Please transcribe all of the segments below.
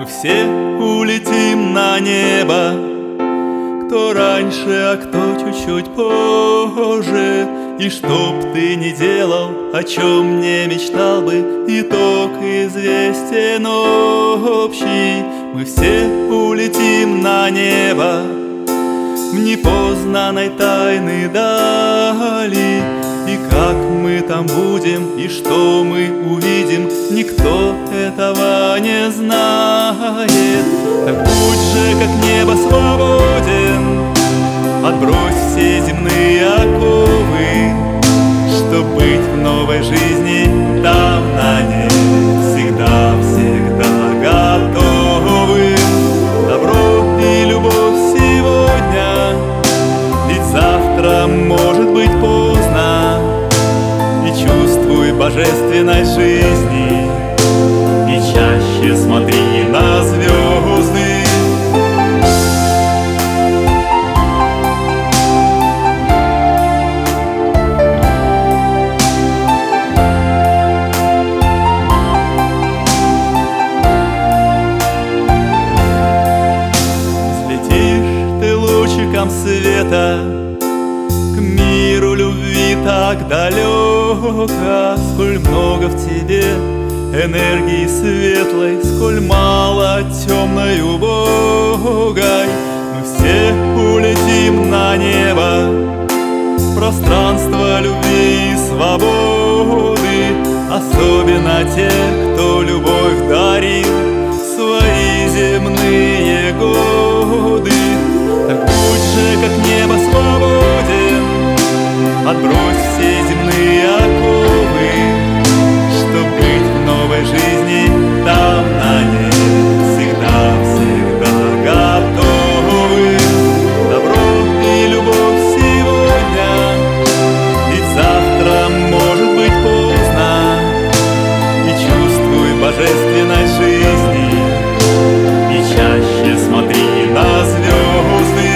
Мы все улетим на небо. Кто раньше, а кто чуть-чуть позже. И чтоб ты не делал, о чем не мечтал бы Итог известен общий. Мы все улетим на небо. В непознанной тайны дали. И как мы там будем, и что мы увидим Никто этого не знает небо свободен. Отбрось все земные оковы Чтоб быть в новой жизни там на ней Всегда, всегда готовы. Добро и любовь сегодня Ведь завтра может быть поздно. И чувствуй божественной жизни И чаще смотри лучиком света К миру любви так далеко Сколь много в тебе энергии светлой Сколь мало темной убогой. Мы все улетим на небо пространство любви и свободы Особенно те, кто любовь дарил Отбрось все земные оковы Чтоб быть в новой жизни там на ней. Всегда, всегда готовы. Добро и любовь сегодня. Ведь завтра может быть поздно. И чувствуй божественной жизни. И чаще смотри на звезды.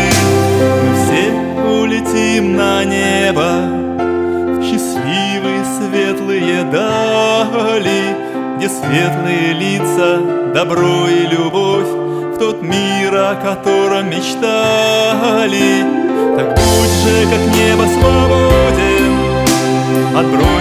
Мы все улетим на небо В счастливые светлые дали Где светлые лица, добро и любовь В тот мир, о котором мечтали. Так будь же, как небо свободен Отбрось